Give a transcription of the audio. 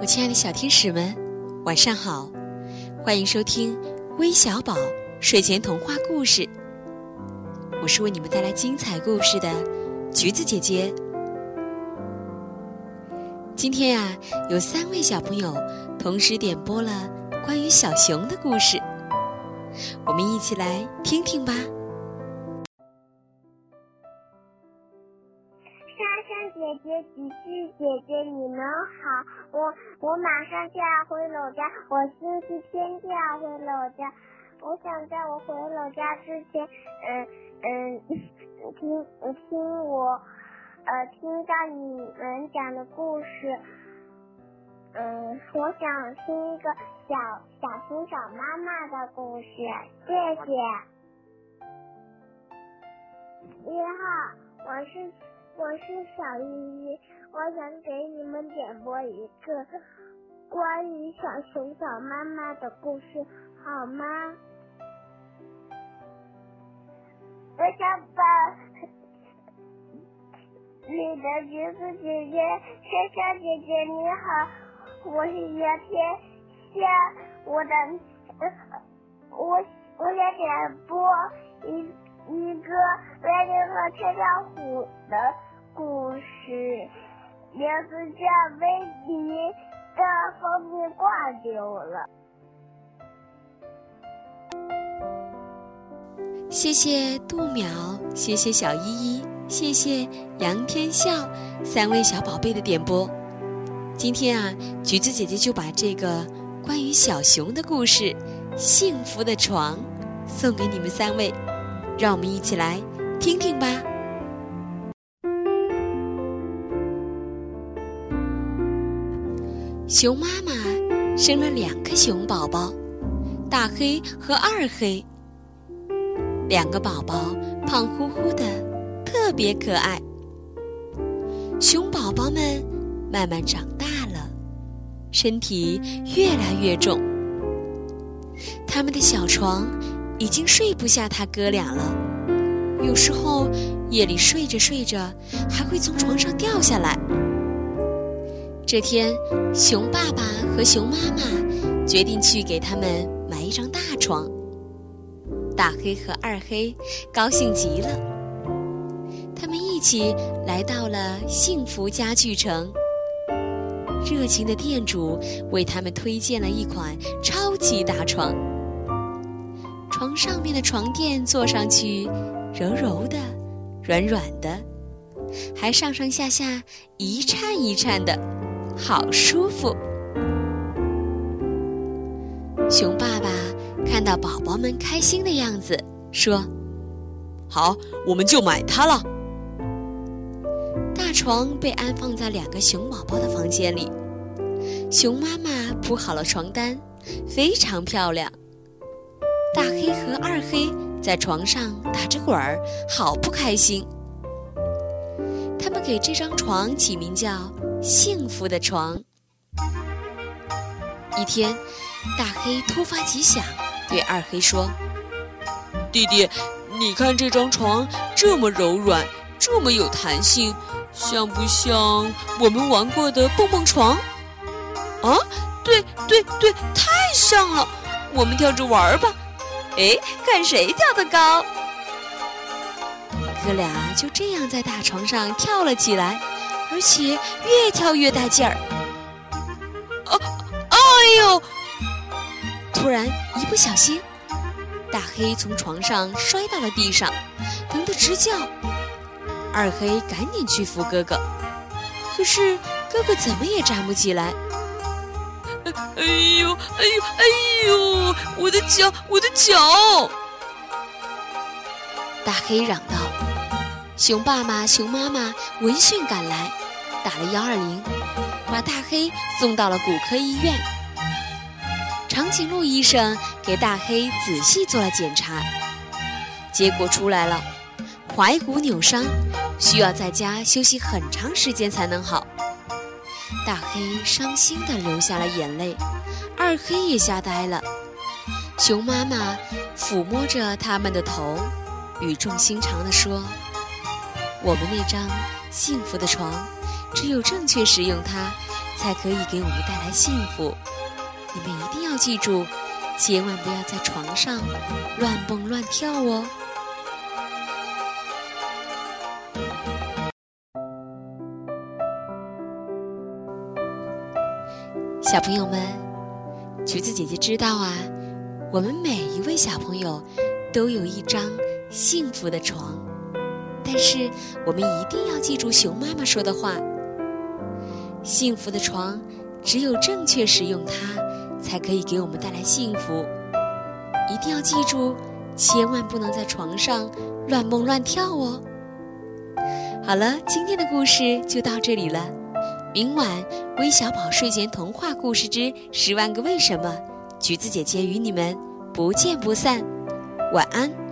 我亲爱的小天使们，晚上好！欢迎收听微小宝睡前童话故事。我是为你们带来精彩故事的橘子姐姐。今天呀，有三位小朋友同时点播了关于小熊的故事，我们一起来听听吧。雨季姐姐，你们好！我我马上就要回老家，我星期天就要回老家。我想在我回老家之前，嗯嗯，听听我，呃，听到你们讲的故事。嗯，我想听一个小小熊找妈妈的故事，谢谢。你好，我是。我是小依依，我想给你们点播一个关于小熊找妈妈的故事，好吗？我想把你的橘子姐姐、香香姐姐你好，我是杨天香，我的我我想点播一。一个威尼和跳跳虎的故事，名字叫《威尼的蜂蜜挂丢了》。谢谢杜淼，谢谢小依依，谢谢杨天笑三位小宝贝的点播。今天啊，橘子姐姐就把这个关于小熊的故事《幸福的床》送给你们三位。让我们一起来听听吧。熊妈妈生了两个熊宝宝，大黑和二黑。两个宝宝胖乎乎的，特别可爱。熊宝宝们慢慢长大了，身体越来越重，他们的小床。已经睡不下他哥俩了，有时候夜里睡着睡着还会从床上掉下来。这天，熊爸爸和熊妈妈决定去给他们买一张大床。大黑和二黑高兴极了，他们一起来到了幸福家具城。热情的店主为他们推荐了一款超级大床。床上面的床垫坐上去，柔柔的，软软的，还上上下下一颤一颤的，好舒服。熊爸爸看到宝宝们开心的样子，说：“好，我们就买它了。”大床被安放在两个熊宝宝的房间里，熊妈妈铺好了床单，非常漂亮。大黑和二黑在床上打着滚儿，好不开心。他们给这张床起名叫“幸福的床”。一天，大黑突发奇想，对二黑说：“弟弟，你看这张床这么柔软，这么有弹性，像不像我们玩过的蹦蹦床？”“啊，对对对，太像了！我们跳着玩吧。”哎，看谁跳得高！哥俩就这样在大床上跳了起来，而且越跳越带劲儿。啊，哎呦！突然一不小心，大黑从床上摔到了地上，疼得直叫。二黑赶紧去扶哥哥，可是哥哥怎么也站不起来。哎呦，哎呦，哎呦！我的脚，我的脚！大黑嚷道：“熊爸爸、熊妈妈闻讯赶来，打了幺二零，把大黑送到了骨科医院。长颈鹿医生给大黑仔细做了检查，结果出来了：踝骨扭伤，需要在家休息很长时间才能好。”大黑伤心地流下了眼泪，二黑也吓呆了。熊妈妈抚摸着他们的头，语重心长地说：“我们那张幸福的床，只有正确使用它，才可以给我们带来幸福。你们一定要记住，千万不要在床上乱蹦乱跳哦。小朋友们，橘子姐姐知道啊，我们每一位小朋友都有一张幸福的床，但是我们一定要记住熊妈妈说的话：幸福的床只有正确使用它，才可以给我们带来幸福。一定要记住，千万不能在床上乱蹦乱跳哦。好了，今天的故事就到这里了。明晚，微小宝睡前童话故事之十万个为什么，橘子姐姐与你们不见不散。晚安。